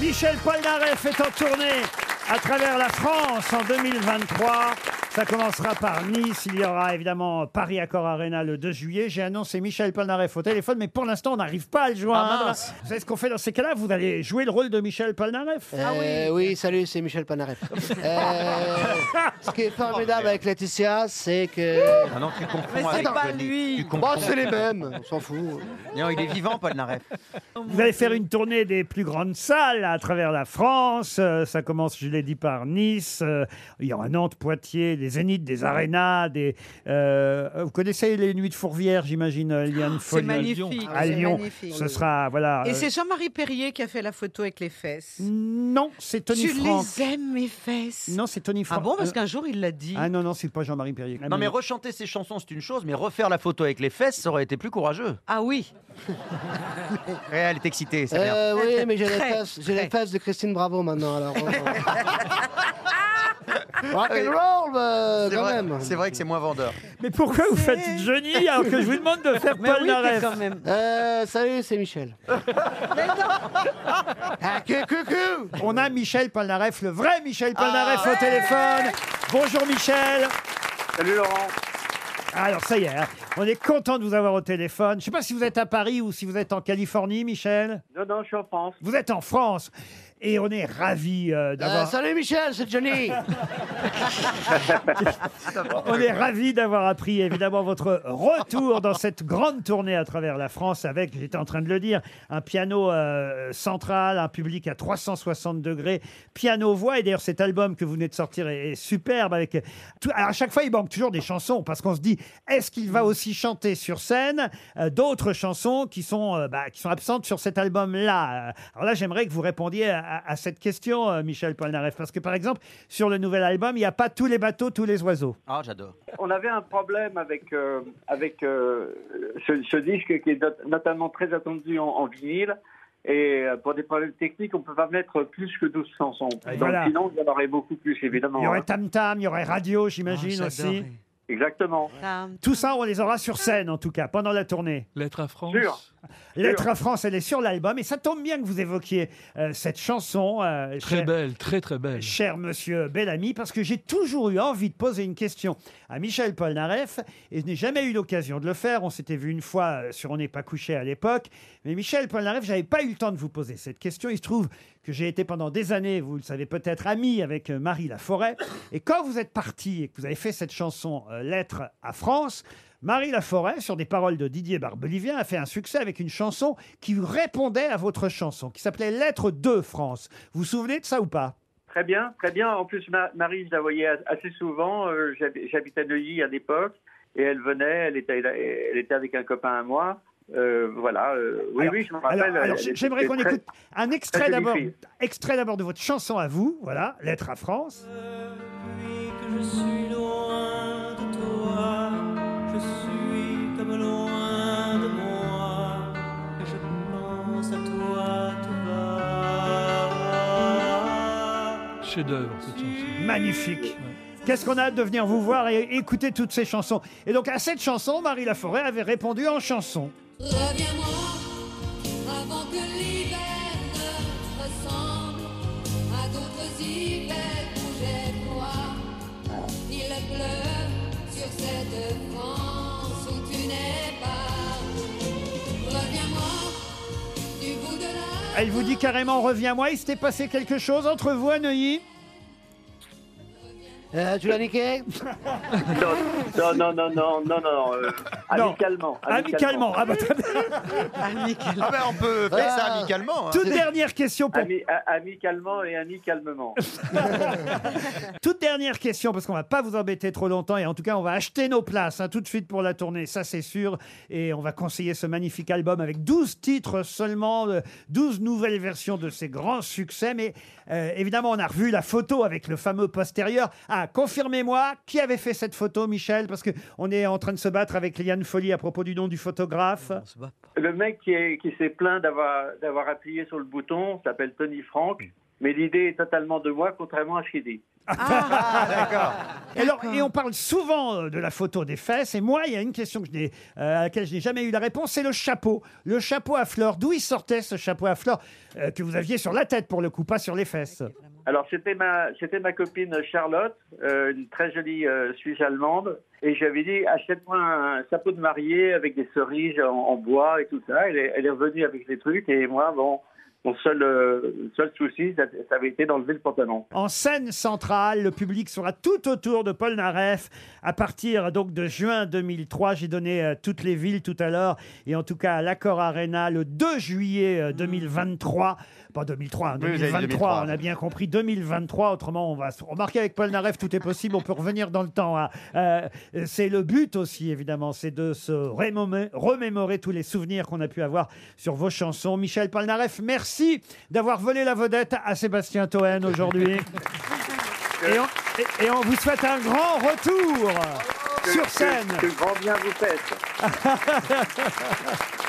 Michel Polnareff est en tournée à travers la France en 2023. Ça commencera par Nice. Il y aura évidemment Paris Accor Arena le 2 juillet. J'ai annoncé Michel Polnareff au téléphone, mais pour l'instant, on n'arrive pas à le joindre. Ah. Vous savez ce qu'on fait dans ces cas-là? Vous allez jouer le rôle de Michel Polnareff? Euh, oui. salut, c'est Michel Panaref. Euh, ce qui est formidable avec Laetitia, c'est que. Ah non, tu confonds Mais c'est avec pas Johnny. lui. Tu c'est les mêmes, on s'en fout. Non, il est vivant, Paul Naref. Vous allez faire une tournée des plus grandes salles à travers la France. Euh, ça commence, je l'ai dit, par Nice. Euh, il y aura Nantes, Poitiers, des Zéniths, des Arénas. Des, euh, vous connaissez les Nuits de Fourvière, j'imagine, euh, Liane C'est Folly magnifique. À c'est Lyon. magnifique. Ce sera, voilà. Et euh, c'est Jean-Marie Perrier qui a fait la photo avec les fesses. Non, c'est Tony tu Franck. les aimes, mes fesses? Non, c'est Tony Franck. Ah bon, parce qu'un jour, il l'a dit. Ah non, non, c'est pas Jean-Marie Perrier. Non, mais rechanter ses chansons, c'est une chose, mais refaire la photo avec les fesses, ça aurait été plus courageux. Ah oui. Ouais, elle est excitée. Euh, oui, mais j'ai Très, très. fesses de Christine Bravo maintenant. Alors, Rock and roll, bah, C'est quand vrai, même. c'est vrai que c'est moins vendeur. Mais pourquoi vous faites Johnny alors que je vous demande de faire Paul oui, Naref quand même. Euh, salut, c'est Michel. Ah, On a Michel Polnareff, le vrai Michel Polnareff Ah. au téléphone. Bonjour Michel. Salut Laurent. Alors ça y est, hein, on est content de vous avoir au téléphone. Je ne sais pas si vous êtes à Paris ou si vous êtes en Californie, Michel. Non, non, je suis en France. Vous êtes en France et on est ravis euh, Euh, d'avoir. Salut Michel, c'est Johnny. On est ravis d'avoir appris évidemment votre retour dans cette grande tournée à travers la France avec, j'étais en train de le dire, un piano euh, central, un public à 360 degrés, piano-voix. Et d'ailleurs, cet album que vous venez de sortir est, est superbe. Avec tout- Alors, à chaque fois, il manque toujours des chansons parce qu'on se dit, est-ce qu'il va aussi chanter sur scène euh, d'autres chansons qui sont, euh, bah, qui sont absentes sur cet album-là? Euh, Alors là, j'aimerais que vous répondiez à, à- à cette question, euh, Michel Polnareff, parce que par exemple, sur le nouvel album, il n'y a pas tous les bateaux, tous les oiseaux. Ah, j'adore. On avait un problème avec, euh, avec euh, ce, ce disque qui est not- notamment très attendu en, en vinyle. Et euh, pour des problèmes techniques, on ne peut pas mettre plus que 12 chansons. Et Donc voilà. sinon, il y en aurait beaucoup plus, évidemment. Il y aurait hein. Tam Tam, il y aurait Radio, j'imagine Oh, aussi. Exactement. Tout ça, on les aura sur scène, en tout cas, pendant la tournée. Lettre à France. Sûr. Lettre à France, elle est sur l'album. Et ça tombe bien que vous évoquiez euh, cette chanson, euh, Très cher, belle, très très belle. cher monsieur Bellamy, parce que j'ai toujours eu envie de poser une question à Michel Polnareff, et je n'ai jamais eu l'occasion de le faire. On s'était vu une fois euh, sur On n'est pas couché à l'époque. Mais Michel Polnareff, j'avais pas eu le temps de vous poser cette question. Il se trouve que j'ai été pendant des années, vous le savez peut-être, ami avec euh, Marie Laforêt. Et quand vous êtes parti et que vous avez fait cette chanson euh, Lettre à France, Marie Laforêt, sur des paroles de Didier Barbelivien, a fait un succès avec une chanson qui répondait à votre chanson, qui s'appelait Lettre de France. Vous vous souvenez de ça ou pas? Très bien, très bien. En plus, Ma- Marie, je la voyais assez souvent. Euh, j'habi- J'habitais à Neuilly à l'époque. Et elle venait, elle était, elle était avec un copain à moi. Euh, voilà. euh, oui, Alors- oui, je me rappelle. Alors, alors, elle j'aimerais qu'on très- écoute un extrait très jolie d'abord, fille. extrait d'abord de votre chanson à vous, voilà, Lettre à France. Depuis que je suis Chef-d'œuvre cette chanson. Magnifique. Qu'est-ce qu'on a hâte de venir vous voir et écouter toutes ces chansons. Et donc à cette chanson, Marie Laforêt avait répondu en chanson. Reviens-moi Elle vous dit carrément reviens-moi. Il s'était passé quelque chose entre vous à Neuilly Euh, tu l'as niqué Non, non, non, non, non, non. euh, Non. amicalement. Amicalement. Ah bah, très bien. Ah ben, on peut faire ça Ah. amicalement. hein. Toute dernière question pour Ami- a- amicalement et amicalement. Toute dernière question, parce qu'on va pas vous embêter trop longtemps, et en tout cas, on va acheter nos places hein, tout de suite pour la tournée, ça c'est sûr, et on va conseiller ce magnifique album avec 12 titres seulement, euh, 12 nouvelles versions de ses grands succès, mais euh, évidemment, on a revu la photo avec le fameux postérieur. Ah, confirmez-moi, qui avait fait cette photo, Michel? Parce que on est en train de se battre avec Liane Folly à propos du nom du photographe. Le mec qui, est- qui s'est plaint d'avoir d'avoir appuyé sur le bouton s'appelle Tony Frank, mais l'idée est totalement de moi, contrairement à ce qu'il dit. Ah, d'accord. Et, alors, et on parle souvent euh, de la photo des fesses. Et moi, il y a une question que je n'ai- euh, à laquelle je n'ai jamais eu la réponse, c'est le chapeau. Le chapeau à fleurs. D'où il sortait ce chapeau à fleurs euh, que vous aviez sur la tête pour le coup, pas sur les fesses? Alors c'était ma ma copine Charlotte, euh, une très jolie euh, Suisse allemande, et j'avais dit achète-moi un chapeau de mariée avec des cerises en, en bois et tout ça. Elle est, elle est revenue avec les trucs et moi bon mon seul euh, seul souci ça, ça avait été d'enlever le pantalon. En scène centrale, le public sera tout autour de Paul Naref à partir donc de juin 2003. J'ai donné euh, toutes les villes tout à l'heure et en tout cas à l'Accor Arena le 2 juillet euh, 2023. Pas 2003, hein, Oui, vous avez dit 2023, 2023. on a bien compris 2023. Autrement, on va se remarquer avec Paul Naref, tout est possible. On peut revenir dans le temps. hein. Euh, c'est le but aussi, évidemment, c'est de se remémorer, remémorer tous les souvenirs qu'on a pu avoir sur vos chansons. Michel Polnareff, merci d'avoir volé la vedette à Sébastien Toen aujourd'hui. Et on, et- et on vous souhaite un grand retour Que- sur que- scène. Que, grand bien vous faites.